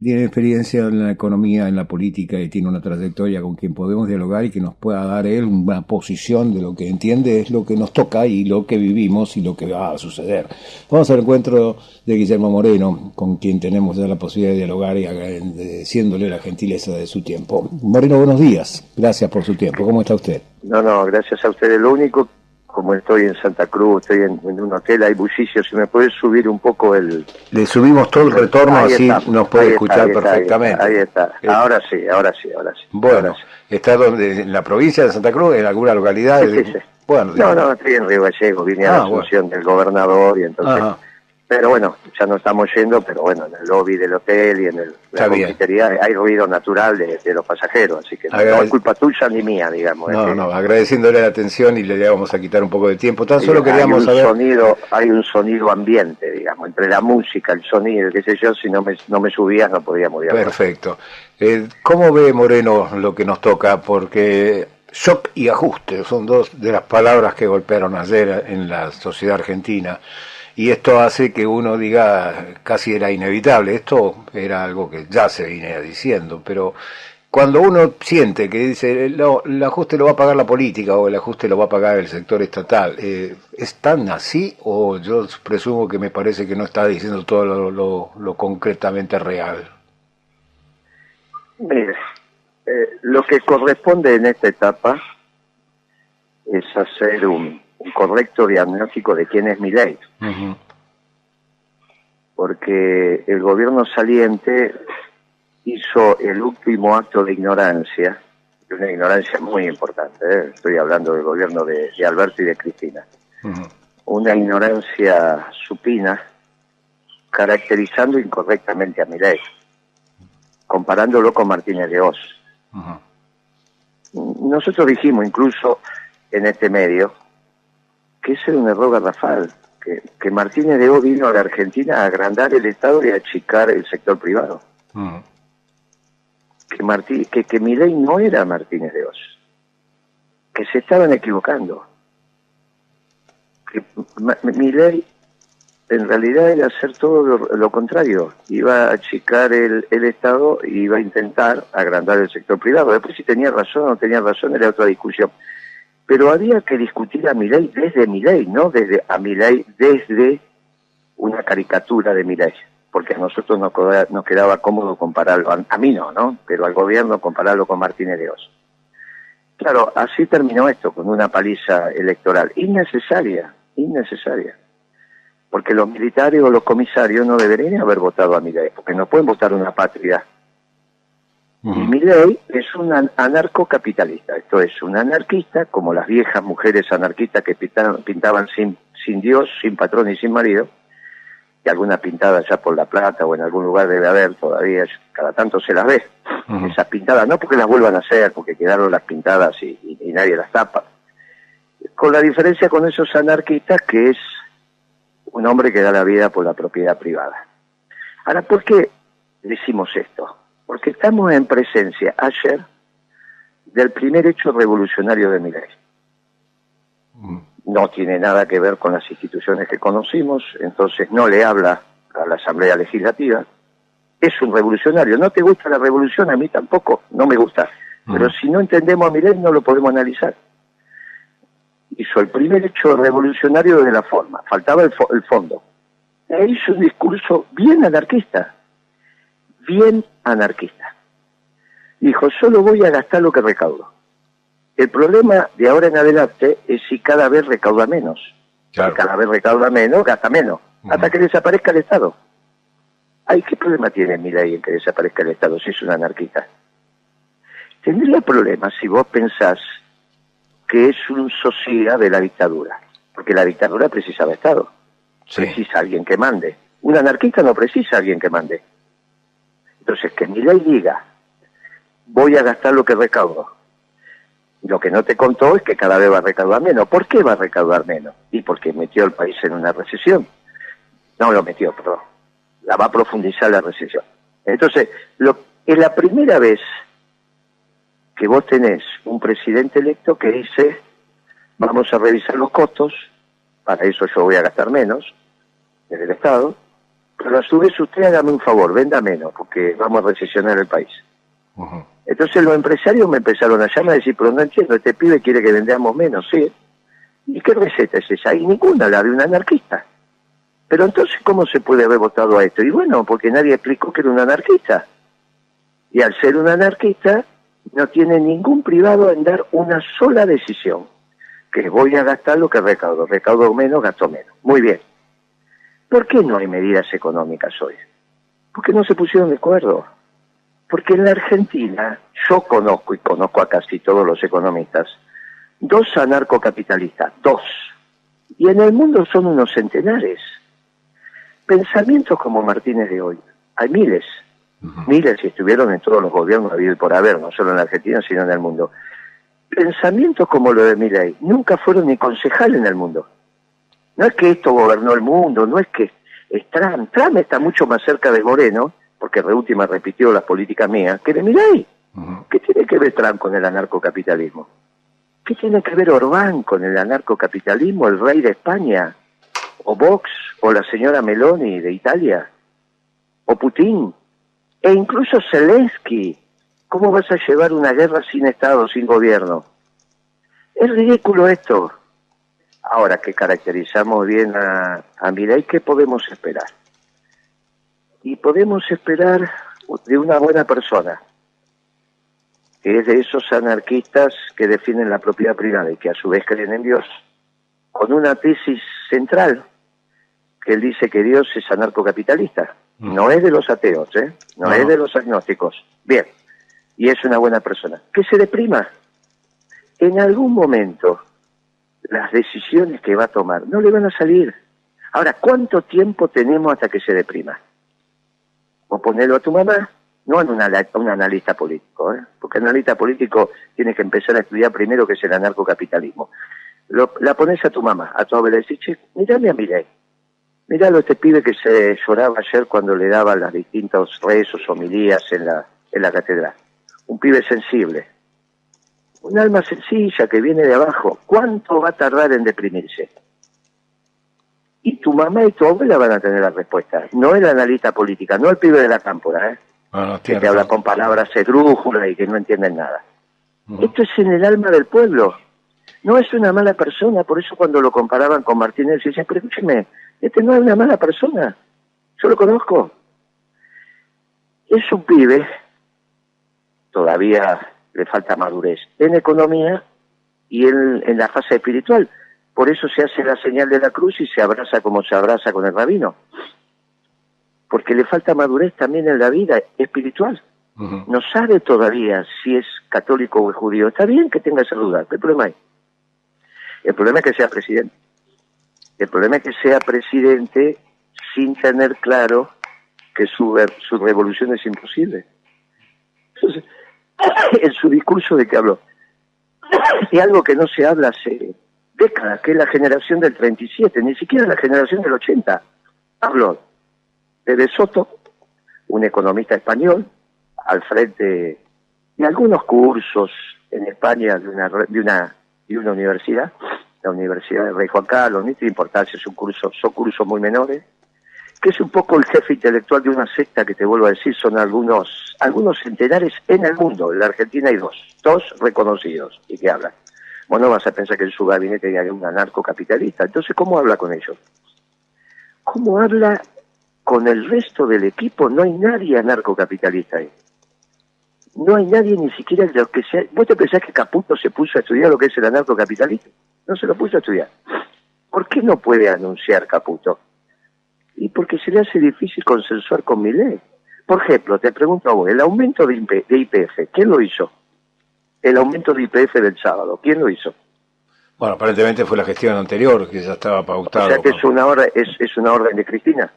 tiene experiencia en la economía, en la política y tiene una trayectoria con quien podemos dialogar y que nos pueda dar él una posición de lo que entiende es lo que nos toca y lo que vivimos y lo que va a suceder. Vamos al encuentro de Guillermo Moreno, con quien tenemos ya la posibilidad de dialogar y agradeciéndole la gentileza de su tiempo. Moreno, buenos días. Gracias por su tiempo. ¿Cómo está usted? No, no, gracias a ustedes. Lo único como estoy en Santa Cruz, estoy en, un hotel, hay bullicio, si me puedes subir un poco el... Le subimos todo el retorno, así nos puede escuchar perfectamente. Ahí está, eh, ahora sí, ahora sí, ahora sí. Bueno, ¿está donde, en la provincia de Santa Cruz, en alguna localidad? Sí, sí, Bueno, no, no, estoy en Río Gallego, vine a la ah, función del gobernador y entonces... Pero bueno, ya no estamos yendo, pero bueno, en el lobby del hotel y en el, la confitería hay ruido natural de, los pasajeros, así que no es culpa tuya ni mía, digamos. No, no, agradeciéndole la atención y le vamos a quitar un poco de tiempo. Tan solo queríamos hay un Sonido, hay un sonido ambiente, digamos, entre la música, el sonido, qué sé yo, si no me, no me subías no podíamos ir Perfecto. Eh, ¿Cómo ve Moreno lo que nos toca? Porque shock y ajuste son dos de las palabras que golpearon ayer en la sociedad argentina y esto hace que uno diga casi era inevitable, esto era algo que ya se venía diciendo, pero cuando uno siente que dice el ajuste lo va a pagar la política o el ajuste lo va a pagar el sector estatal, eh, ¿es tan así o yo presumo que me parece que no está diciendo todo lo, lo, concretamente real? Mire, eh, lo que corresponde en esta etapa es hacer un, un correcto diagnóstico de quién es mi ley. Porque el gobierno saliente hizo el último acto de ignorancia, una ignorancia muy importante, ¿eh? estoy hablando del gobierno de, Alberto y de Cristina, una ignorancia supina, caracterizando incorrectamente a ley, comparándolo con Martínez de Oz. Nosotros dijimos incluso en este medio que ese era un error garrafal, que, que Martínez de O vino a la Argentina a agrandar el Estado y a achicar el sector privado. Mm. Que, Martí, que, que ley no era Martínez de Oz, que se estaban equivocando. Que mi ley en realidad era hacer todo lo, contrario, iba a achicar el, el, Estado y iba a intentar agrandar el sector privado. Después si tenía razón o no tenía razón era otra discusión pero había que discutir a ley desde ley, no desde a ley desde una caricatura de ley, porque a nosotros nos, nos quedaba cómodo compararlo, a, mí no, ¿no? Pero al gobierno compararlo con Martínez de Oz. Claro, así terminó esto, con una paliza electoral, innecesaria, innecesaria. Porque los militares o los comisarios no deberían haber votado a ley, porque no pueden votar una patria y Milley es un anarcocapitalista, esto es, un anarquista, como las viejas mujeres anarquistas que pintaban, pintaban sin, sin Dios, sin patrón y sin marido, y alguna pintada ya por La Plata o en algún lugar debe haber todavía, cada tanto se las ve, esas pintadas, no porque las vuelvan a hacer, porque quedaron las pintadas y, y nadie las tapa, con la diferencia con esos anarquistas que es un hombre que da la vida por la propiedad privada. Ahora, ¿por qué decimos esto? Porque estamos en presencia ayer del primer hecho revolucionario de mi ley. Mm. No tiene nada que ver con las instituciones que conocimos, entonces no le habla a la Asamblea Legislativa. Es un revolucionario. ¿No te gusta la revolución? A mí tampoco, no me gusta. Pero si no entendemos a mi ley, no lo podemos analizar. Hizo el primer hecho revolucionario de la forma, faltaba el, el fondo. E hizo un discurso bien anarquista, bien anarquista. Dijo, solo voy a gastar lo que recaudo. El problema de ahora en adelante es si cada vez recauda menos. cada vez recauda menos, gasta menos, hasta que desaparezca el Estado. Ay, ¿qué problema tiene ley en que desaparezca el Estado si es un anarquista? Tendría problemas si vos pensás que es un socia de la dictadura, porque la dictadura precisa de Estado, precisa alguien que mande. Un anarquista no precisa alguien que mande. Entonces, que mi ley diga, voy a gastar lo que recaudo. Lo que no te contó es que cada vez va a recaudar menos. ¿Por qué va a recaudar menos? Y porque metió el país en una recesión. No lo metió, perdón. La va a profundizar la recesión. Entonces, lo, es la primera vez que vos tenés un presidente electo que dice, vamos a revisar los costos, para eso yo voy a gastar menos en el Estado, pero a su vez usted hágame un favor, venda menos, porque vamos a recesionar el país. Entonces los empresarios me empezaron a llamar y decir, pero no entiendo, este pibe quiere que vendamos menos, ¿sí? ¿Y qué receta es esa? Y ninguna, la de un anarquista. Pero entonces, ¿cómo se puede haber votado a esto? Y bueno, porque nadie explicó que era un anarquista. Y al ser un anarquista, no tiene ningún privado en dar una sola decisión, que voy a gastar lo que recaudo, recaudo menos, gasto menos. Muy bien. ¿Por qué no hay medidas económicas hoy? Porque no se pusieron de acuerdo. Porque en la Argentina, yo conozco y conozco a casi todos los economistas, dos anarcocapitalistas, dos. Y en el mundo son unos centenares. Pensamientos como Martínez de hoy, hay miles, miles y estuvieron en todos los gobiernos habido y por haber, no solo en la Argentina, sino en el mundo. Pensamientos como lo de Milley nunca fueron ni concejal en el mundo. No es que esto gobernó el mundo, no es que es Trump. Trump está mucho más cerca de Moreno, porque Reúltima repitió las políticas mías, que de Milei. ¿Qué tiene que ver Trump con el anarcocapitalismo? ¿Qué tiene que ver Orbán con el anarcocapitalismo, el rey de España? ¿O Vox? ¿O la señora Meloni de Italia? ¿O Putin? E incluso Zelensky. ¿Cómo vas a llevar una guerra sin Estado, sin gobierno? Es ridículo esto. Ahora que caracterizamos bien a, a ¿qué podemos esperar? Y podemos esperar de una buena persona, que es de esos anarquistas que defienden la propiedad privada y que a su vez creen en Dios, con una tesis central, que él dice que Dios es anarcocapitalista. No es de los ateos, ¿eh? no, es de los agnósticos. Bien, y es una buena persona. Que se deprima. En algún momento las decisiones que va a tomar no le van a salir. Ahora, ¿cuánto tiempo tenemos hasta que se deprima? O ponerlo a tu mamá, no una, un analista político, ¿eh? porque el analista político tiene que empezar a estudiar primero que es el anarcocapitalismo. La pones a tu mamá, a tu abuela, y decís, che, mirame a Mirei. Miralo este pibe que se lloraba ayer cuando le daban las distintos rezos, homilías en la, en la catedral. Un pibe sensible, un alma sencilla que viene de abajo, ¿cuánto va a tardar en deprimirse? Y tu mamá y tu abuela van a tener la respuesta, no el analista política, no el pibe de la cámpora, ¿eh? que te habla con palabras esdrújulas y que no entienden nada. Esto es en el alma del pueblo. No es una mala persona, por eso cuando lo comparaban con Martínez, decían, pero escúcheme, este no es una mala persona, yo lo conozco. Es un pibe, todavía le falta madurez en economía y en, en la fase espiritual. Por eso se hace la señal de la cruz y se abraza como se abraza con el rabino. Porque le falta madurez también en la vida espiritual. No sabe todavía si es católico o es judío. Está bien que tenga esa duda, ¿qué problema hay? El problema es que sea presidente. El problema es que sea presidente sin tener claro que su, su revolución es imposible. Entonces, en su discurso de que habló. Y algo que no se habla hace décadas, que es la generación del 37, ni siquiera la generación del 80. Habló de De Soto, un economista español, al frente de algunos cursos en España de una, de una, de una universidad, la Universidad de Rey Juan Carlos, ni importancia, es un son cursos muy menores, que es un poco el jefe intelectual de una secta que te vuelvo a decir, son algunos, algunos centenares en el mundo, en la Argentina hay dos, dos reconocidos y que hablan. Vos no vas a pensar que en su gabinete hay un anarcocapitalista, entonces ¿cómo habla con ellos? ¿Cómo habla con el resto del equipo? No hay nadie anarcocapitalista ahí. No hay nadie ni siquiera de los que sea... ¿Vos te pensás que Caputo se puso a estudiar lo que es el anarcocapitalismo? No se lo puso a estudiar. ¿Por qué no puede anunciar Caputo? Y porque se le hace difícil consensuar con mi ley. Por ejemplo, te pregunto a vos, el aumento de, IPF, ¿quién lo hizo? El aumento de IPF del sábado, ¿quién lo hizo? Bueno, aparentemente fue la gestión anterior que ya estaba pautado. O sea que es una orden, es, es una orden de Cristina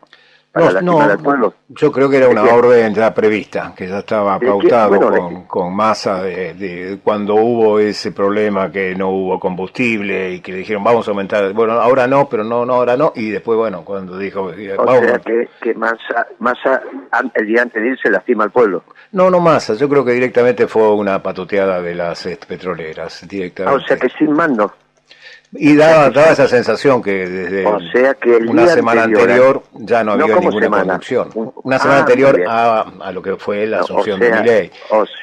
no, Yo creo que era una orden ya prevista, que ya estaba pautado con, con, masa de, cuando hubo ese problema que no hubo combustible y que le dijeron vamos a aumentar, bueno, ahora no, pero no, no, ahora no, y después, bueno, cuando dijo... O sea que, que masa, masa el día antes de irse lastima al pueblo. No, no masa, yo creo que directamente fue una patoteada de las petroleras, directamente. Ah, o sea que sin mando. Y daba, daba esa sensación que desde una semana anterior, ya no había ninguna conducción. Una semana ah, anterior a, lo que fue la asunción de Miley.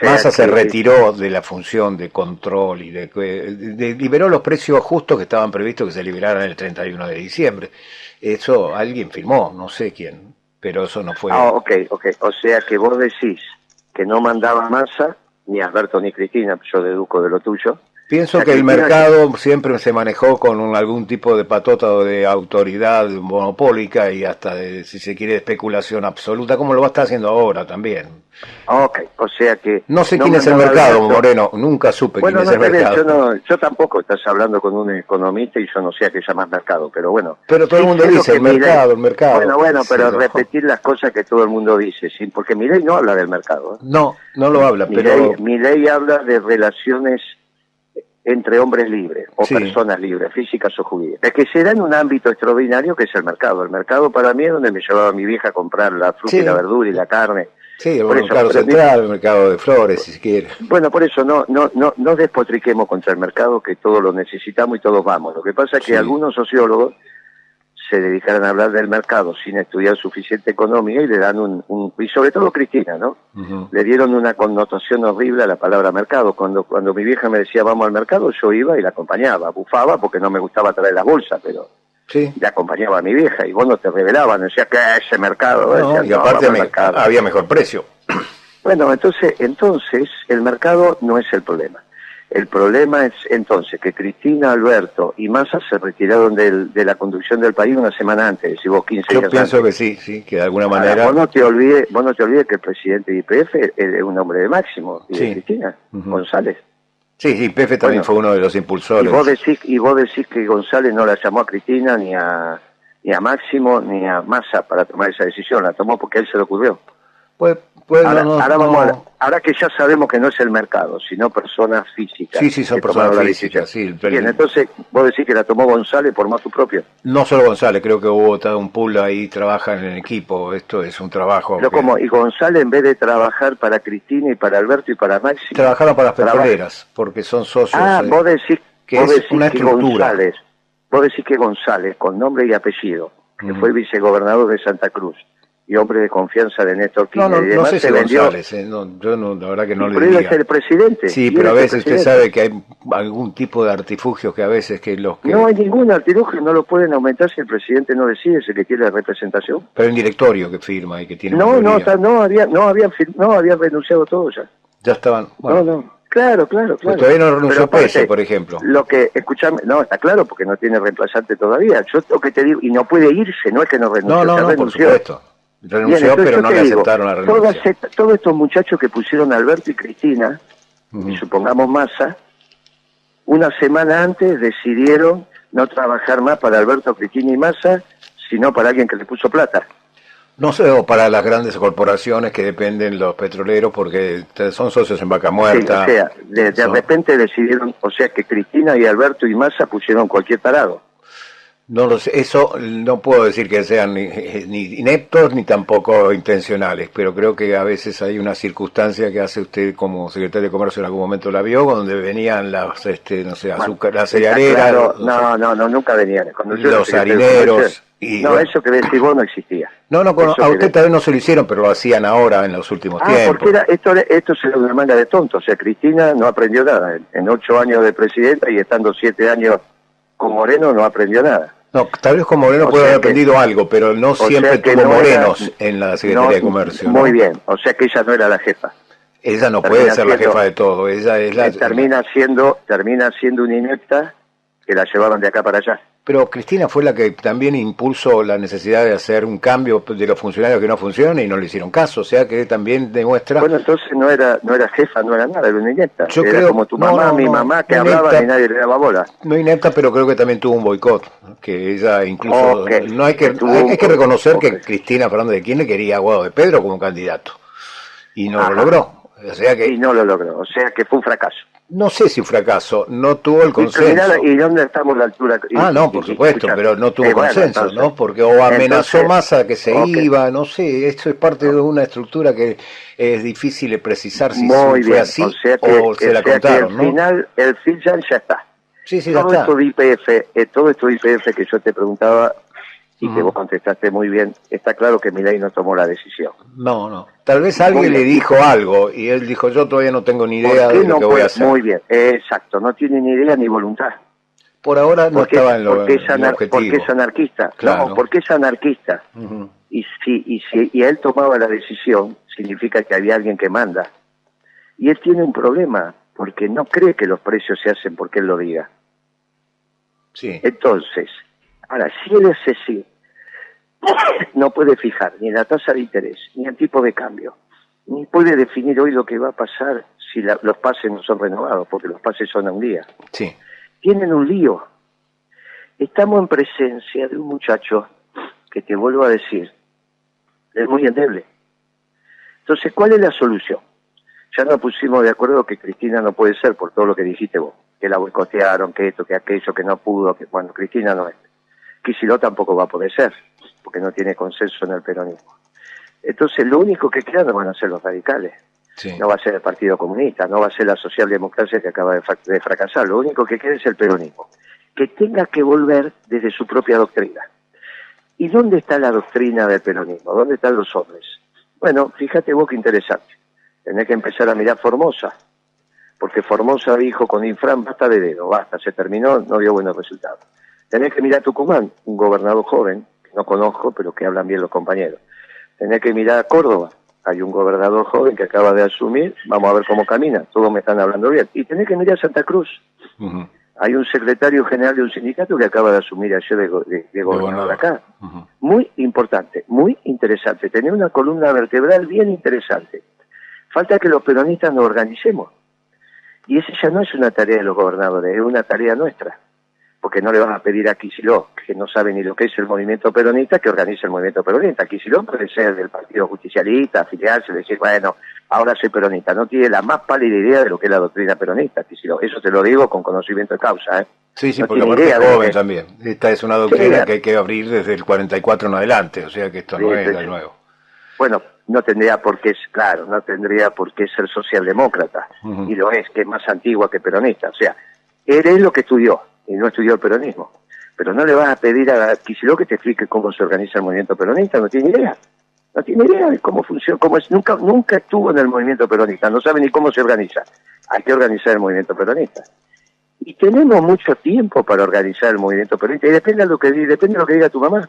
Massa se retiró de la función de control y de, liberó los precios justos que estaban previstos que se liberaran el 31 de diciembre. Eso alguien firmó, no sé quién, pero eso no fue. Ah, ok, ok. O sea que vos decís que no mandaba Massa, ni Alberto ni Cristina, yo deduzco de lo tuyo, Pienso que el mercado siempre se manejó con algún tipo de patota o de autoridad monopólica y hasta de, si se quiere, especulación absoluta, como lo va a estar haciendo ahora también. Ok, o sea que... No sé quién es el mercado, Moreno, nunca supe quién es el mercado. Yo, no, yo tampoco, estás hablando con un economista y yo no sé a qué llamas mercado, pero bueno. Pero todo el mundo dice el mercado, el mercado. Bueno, bueno, pero repetir las cosas que todo el mundo dice, ¿sí? porque ley no habla del mercado. ¿eh? No, no lo habla, pero... ley habla de relaciones entre hombres libres o personas libres, físicas o jurídicas. Es que se da en un ámbito extraordinario que es el mercado. El mercado para mí es donde me llevaba mi vieja a comprar la fruta y la verdura y la carne. Sí, el mercado central, el mercado de flores, si quiere. Bueno, por eso no, no, no, no despotriquemos contra el mercado, que todos lo necesitamos y todos vamos. Lo que pasa es que algunos sociólogos se dedicaran a hablar del mercado sin estudiar suficiente economía y le dan un, y sobre todo Cristina, ¿no? Le dieron una connotación horrible a la palabra mercado. Cuando, cuando mi vieja me decía vamos al mercado, yo iba y la acompañaba, bufaba porque no me gustaba traer la bolsa, pero sí. le acompañaba a mi vieja y vos no te revelaban, decía que ese mercado, y aparte había mejor precio. Bueno, entonces, entonces el mercado no es el problema. El problema es entonces que Cristina, Alberto y Massa se retiraron de la conducción del país una semana antes, si vos 15 Yo pienso que sí, sí, que de alguna manera... vos, no te olvides, vos no te olvides que el presidente de IPF es un hombre de Máximo, y de Cristina, González. Sí, sí, IPF también fue uno de los impulsores. Y vos, decís, y vos decís que González no la llamó a Cristina ni a, ni a Máximo ni a Massa para tomar esa decisión, la tomó porque él se lo ocurrió. Pues ahora, que ya sabemos que no es el mercado, sino personas físicas. Sí, sí, son personas físicas, sí. Bien, entonces, ¿vos decís que la tomó González por más su propio? No solo González, creo que hubo todo un pool ahí, trabajan en equipo, esto es un trabajo... Pero como, y González en vez de trabajar para Cristina y para Alberto y para Maxi... Trabajaron para las petroleras, porque son socios... Ah, vos decís, que vos decís que González, vos decís que González, con nombre y apellido, que fue vicegobernador de Santa Cruz, y hombre de confianza de Néstor Kirchner. No, no, no sé si González, eh, no, yo no, la verdad que no le diría. es el presidente. Sí, pero a veces usted sabe que hay algún tipo de artilugios que a veces que los que... No hay ningún artilugio, no lo pueden aumentar si el presidente no decide, el que quiere la representación. Pero un directorio que firma y que tiene... No, no, no, había, no, había, no había renunciado todo ya. Ya estaban... Bueno. No, no. Claro, claro, claro. todavía no renunció Pese, por ejemplo. Lo que, escuchame, no, está claro, porque no tiene reemplazante todavía. Yo lo que te digo, y no puede irse, no es que no renunció, no, no, no, por supuesto. Renunció, pero no le aceptaron la renuncia. Todos, estos muchachos que pusieron Alberto y Cristina, y supongamos Massa, una semana antes decidieron no trabajar más para Alberto, Cristina y Massa, sino para alguien que le puso plata. No sé, o para las grandes corporaciones que dependen los petroleros porque son socios en vaca muerta. o sea, de, de repente decidieron, o sea que Cristina y Alberto y Massa pusieron cualquier tarado. No lo sé, eso no puedo decir que sean ni, ineptos ni tampoco intencionales, pero creo que a veces hay una circunstancia que hace usted como secretario de Comercio en algún momento la vio, donde venían las, este, no sé, azúcar, las cerealeras. no, no, no, nunca venían. los harineros. Y, no, eso que decís vos no existía. No, no, a usted tal vez no se lo hicieron, pero lo hacían ahora en los últimos ah, tiempos. porque era, esto, esto es una manga de tontos. O sea, Cristina no aprendió nada. En, ocho años de presidenta y estando siete años con Moreno no aprendió nada. No, tal vez con Moreno puede haber aprendido algo, pero no siempre tuvo morenos en la Secretaría de Comercio. Muy bien, o sea que ella no era la jefa. Ella no puede ser la jefa de todo, ella es la... Termina siendo, termina siendo una inepta que la llevaron de acá para allá. Pero Cristina fue la que también impulsó la necesidad de hacer un cambio de los funcionarios que no funcionan y no le hicieron caso, o sea que también demuestra... Bueno, entonces no era no era jefa, no era nada, era una inepta. Yo era creo, como tu mamá, mi mamá, que hablaba y nadie le daba bola. No inepta, pero creo que también tuvo un boicot, que ella incluso... no hay que, hay, que reconocer que Cristina Fernández de Kirchner quería a Guado de Pedro como candidato y no lo logró. O sea que... Y no lo logró, o sea que fue un fracaso no sé si un fracaso, no tuvo el consenso. ¿Y dónde estamos la altura? Ah, no, por supuesto, pero no tuvo consenso, ¿no? Porque o amenazó más a que se iba, no sé, esto es parte de una estructura que es difícil de precisar si fue así o, se la contaron, al final el final ya está. Sí, sí, todo esto de IPF, eh, todo esto de IPF que yo te preguntaba y que vos contestaste muy bien, está claro que Milei no tomó la decisión. No, no. Tal vez alguien le dijo algo y él dijo, yo todavía no tengo ni idea de lo que voy a hacer. Muy bien, exacto, no tiene ni idea ni voluntad. Por ahora no estaba en lo, porque es, porque es anarquista. Claro. No, porque es anarquista. y, si, y si y él tomaba la decisión, significa que había alguien que manda. Y él tiene un problema, porque no cree que los precios se hacen porque él lo diga. Sí. Entonces, ahora, si es así, no puede fijar ni la tasa de interés, ni el tipo de cambio, ni puede definir hoy lo que va a pasar si los pases no son renovados, porque los pases son a un día. Sí tienen un lío. Estamos en presencia de un muchacho que te vuelvo a decir, es muy endeble. Entonces, ¿cuál es la solución? Ya nos pusimos de acuerdo que Cristina no puede ser por todo lo que dijiste vos, que la boicotearon, que esto, que aquello, que no pudo, que bueno, Cristina no es. Kicillof tampoco va a poder ser, porque no tiene consenso en el peronismo. Entonces, lo único que queda no van a ser los radicales. No va a ser el Partido Comunista, no va a ser la socialdemocracia que acaba de, fracasar. Lo único que queda es el peronismo, que tenga que volver desde su propia doctrina. ¿Y dónde está la doctrina del peronismo? ¿Dónde están los hombres? Bueno, fíjate vos qué interesante. Tenés que empezar a mirar Formosa, porque Formosa dijo con Infran, basta de dedo, basta, se terminó, no dio buenos resultados. Tenés que mirar Tucumán, un gobernador joven, que no conozco, pero que hablan bien los compañeros. Tenés que mirar Córdoba, hay un gobernador joven que acaba de asumir, vamos a ver cómo camina, todos me están hablando bien. Y tenés que mirar Santa Cruz. Hay un secretario general de un sindicato que acaba de asumir ayer de, gobernador acá. Muy importante, muy interesante. Tener una columna vertebral bien interesante. Falta que los peronistas nos organicemos. Y esa ya no es una tarea de los gobernadores, es una tarea nuestra porque no le van a pedir a Kicillof, que no sabe ni lo que es el movimiento peronista, que organice el movimiento peronista. Kicillof puede ser del Partido Justicialista, afiliarse, decir, bueno, ahora soy peronista. No tiene la más pálida idea de lo que es la doctrina peronista, Kicillof. Eso te lo digo con conocimiento de causa, ¿eh? Sí, sí, porque aparte es joven también. Esta es una doctrina que hay que abrir desde el 44 en adelante, o sea que esto no es de nuevo. Bueno, no tendría por qué, claro, no tendría por qué ser socialdemócrata, y lo es, que es más antigua que peronista. O sea, eres lo que estudió, y no estudió el peronismo. Pero no le vas a pedir a Kicillof que te explique cómo se organiza el movimiento peronista, no tiene idea. No tiene idea de cómo funciona, cómo es, nunca, nunca estuvo en el movimiento peronista, no sabe ni cómo se organiza. Hay que organizar el movimiento peronista. Y tenemos mucho tiempo para organizar el movimiento peronista, y depende de lo que, depende de lo que diga tu mamá.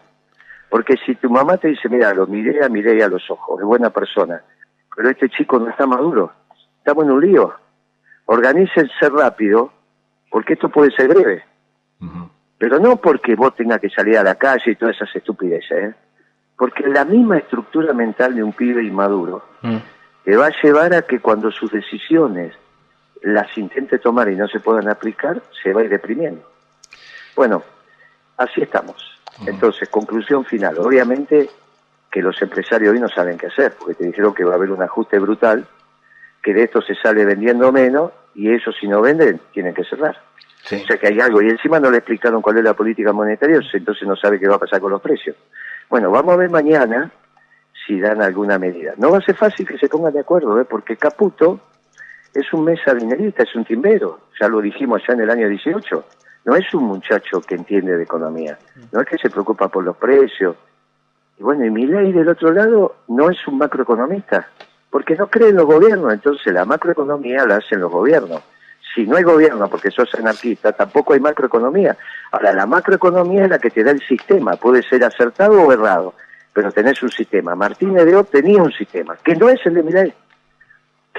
Porque si tu mamá te dice, mira, lo miré a miré a los ojos, es buena persona, pero este chico no está maduro, estamos en un lío. Organícense rápido, porque esto puede ser breve. Pero no porque vos tengas que salir a la calle y todas esas estupideces, ¿eh? porque la misma estructura mental de un pibe inmaduro mm. te va a llevar a que cuando sus decisiones las intente tomar y no se puedan aplicar, se va a ir deprimiendo. Bueno, así estamos. Entonces, conclusión final. Obviamente que los empresarios hoy no saben qué hacer, porque te dijeron que va a haber un ajuste brutal, que de esto se sale vendiendo menos y ellos si no venden tienen que cerrar. O sea que hay algo. Y encima no le explicaron cuál es la política monetaria, entonces no sabe qué va a pasar con los precios. Bueno, vamos a ver mañana si dan alguna medida. No va a ser fácil que se pongan de acuerdo, ¿eh? porque Caputo es un mesa dinerista, es un timbero. Ya lo dijimos ya en el año 18. No es un muchacho que entiende de economía. No es que se preocupa por los precios. Y bueno, y ley del otro lado no es un macroeconomista, porque no cree en los gobiernos. Entonces la macroeconomía la hacen los gobiernos si no hay gobierno porque sos anarquista, tampoco hay macroeconomía. Ahora, la macroeconomía es la que te da el sistema, puede ser acertado o errado, pero tenés un sistema. Martínez de O tenía un sistema, que no es el de Milei,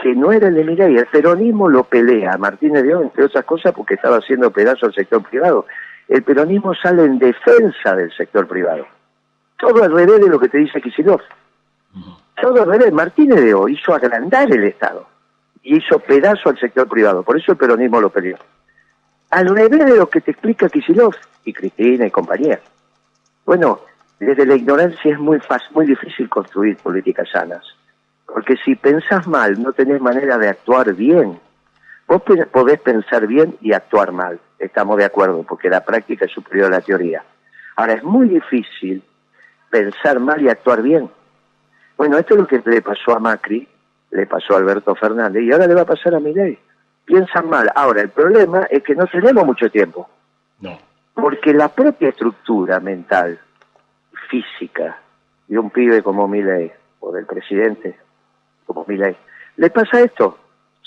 que no era el de Milei. El peronismo lo pelea a Martínez de O, entre otras cosas, porque estaba haciendo pedazo al sector privado. El peronismo sale en defensa del sector privado. Todo al revés de lo que te dice Kicillof. Todo al revés. Martínez de O hizo agrandar el Estado y hizo pedazo al sector privado. Por eso el peronismo lo peleó. Al revés de lo que te explica Kisilov y Cristina y compañía. Bueno, desde la ignorancia es muy fácil, muy difícil construir políticas sanas. Porque si pensás mal, no tenés manera de actuar bien. Vos podés pensar bien y actuar mal. Estamos de acuerdo, porque la práctica es superior a la teoría. Ahora, es muy difícil pensar mal y actuar bien. Bueno, esto es lo que le pasó a Macri le pasó a Alberto Fernández y ahora le va a pasar a Milei. piensan mal. Ahora, el problema es que no tenemos mucho tiempo. No. Porque la propia estructura mental, física, de un pibe como Milei, o del presidente como Milei, le pasa esto,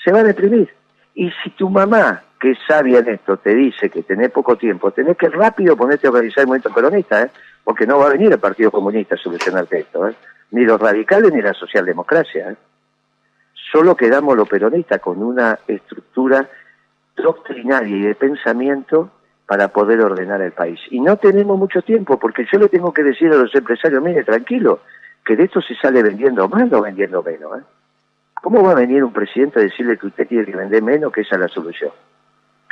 se va a deprimir. Y si tu mamá, que es sabia en esto, te dice que tenés poco tiempo, tenés que rápido ponerte a organizar el movimiento peronista, ¿eh? porque no va a venir el Partido Comunista a solucionarte esto, ¿eh? ni los radicales ni la socialdemocracia. ¿eh? Solo quedamos los peronistas con una estructura doctrinaria y de pensamiento para poder ordenar el país. Y no tenemos mucho tiempo, porque yo le tengo que decir a los empresarios, mire, tranquilo, que de esto se sale vendiendo más o vendiendo menos. ¿eh? ¿Cómo va a venir un presidente a decirle que usted tiene que vender menos, que esa es la solución?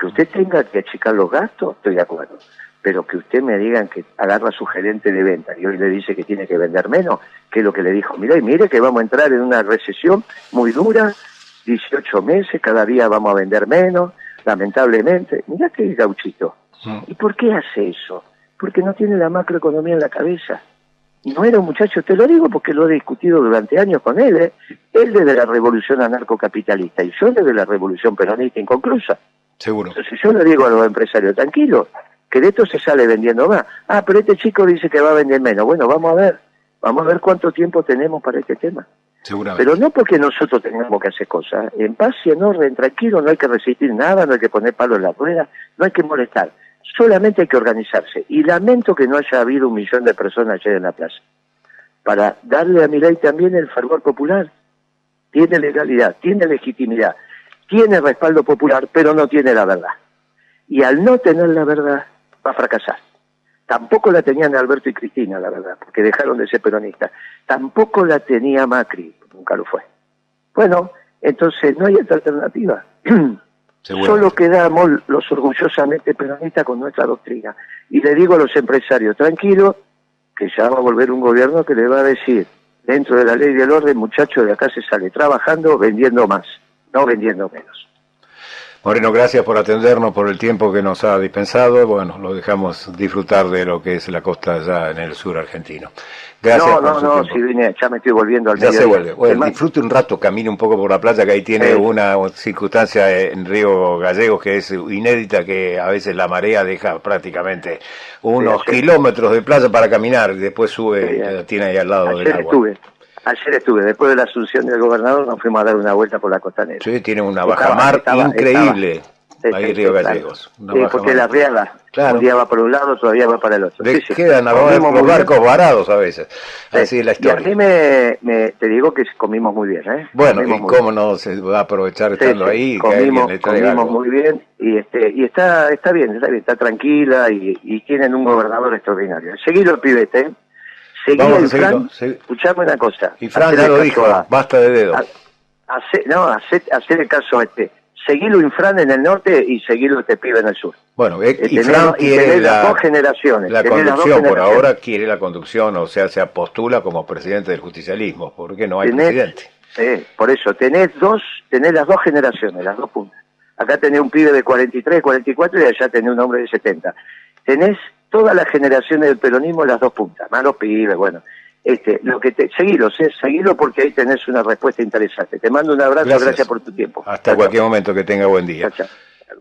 Que usted tenga que achicar los gastos, estoy de acuerdo. Pero que usted me digan que agarra a su gerente de venta y hoy le dice que tiene que vender menos, que es lo que le dijo, mire, mire que vamos a entrar en una recesión muy dura, 18 meses, cada día vamos a vender menos, lamentablemente. Mira qué gauchito. ¿Y por qué hace eso? Porque no tiene la macroeconomía en la cabeza. No era un muchacho, te lo digo porque lo he discutido durante años con él, ¿eh? él desde la revolución anarcocapitalista y yo desde la revolución peronista inconclusa. Seguro. Entonces yo le digo a los empresarios, tranquilo, que de esto se sale vendiendo más. Ah, pero este chico dice que va a vender menos. Bueno, vamos a ver, vamos a ver cuánto tiempo tenemos para este tema. Seguramente. Pero no porque nosotros tengamos que hacer cosas, en paz y en orden, tranquilo, no hay que resistir nada, no hay que poner palo en la rueda, no hay que molestar solamente hay que organizarse. Y lamento que no haya habido un millón de personas ayer en la plaza. Para darle a ley también el fervor popular. Tiene legalidad, tiene legitimidad, tiene respaldo popular, pero no tiene la verdad. Y al no tener la verdad, va a fracasar. Tampoco la tenían Alberto y Cristina, la verdad, porque dejaron de ser peronistas. Tampoco la tenía Macri, nunca lo fue. Bueno, entonces no hay otra alternativa. Solo quedamos los orgullosamente peronistas con nuestra doctrina. Y le digo a los empresarios, tranquilo, que ya va a volver un gobierno que le va a decir, dentro de la ley del orden, muchachos, de acá se sale trabajando, vendiendo más, no vendiendo menos. Moreno, gracias por atendernos, por el tiempo que nos ha dispensado. Bueno, lo dejamos disfrutar de lo que es la costa allá en el sur argentino. Gracias no, no, no, si vine, ya me estoy volviendo al Ya se vuelve. Bueno, disfrute un rato, camine un poco por la playa, que ahí tiene una circunstancia en Río Gallegos que es inédita, que a veces la marea deja prácticamente unos kilómetros de playa para caminar y después sube, tiene ahí al lado del agua. Estuve. Ayer estuve, después de la asunción del gobernador, nos fuimos a dar una vuelta por la costanera. Sí, tiene una bajamar increíble. ahí en Río Gallegos. sí, porque la riada, un día va por un lado, todavía va para el otro. Le quedan a los barcos varados a veces. Así es la historia. Y a mí me, te digo que comimos muy bien. ¿eh? Bueno, y cómo no se va a aprovechar estando ahí. Comimos, comimos muy bien y este y está está bien, está bien, está tranquila y, y tienen un gobernador extraordinario. Seguido el pibete, ¿eh? Seguí el Fran, escuchame una cosa. Y Fran ya lo dijo, basta de dedo. no, hacer, hacer el caso a este. Seguilo Infran en el norte y seguilo este pibe en el sur. Bueno, eh, y Fran quiere la, las dos generaciones. La conducción, por ahora quiere la conducción, o sea, se postula como presidente del justicialismo, porque no hay presidente. Sí, por eso, tenés dos, tenés las dos generaciones, las dos puntas. Acá tenés un pibe de 43, 44 y allá tenés un hombre de 70. Tenés todas las generaciones del peronismo las dos puntas, más los pibes, bueno. Este, lo que te, seguilo, seguilo porque ahí tenés una respuesta interesante. Te mando un abrazo, gracias, por tu tiempo. Hasta cualquier momento que tenga buen día.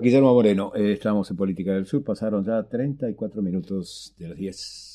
Guillermo Moreno, eh, estamos en Política del Sur, pasaron ya 34 minutos de las 10.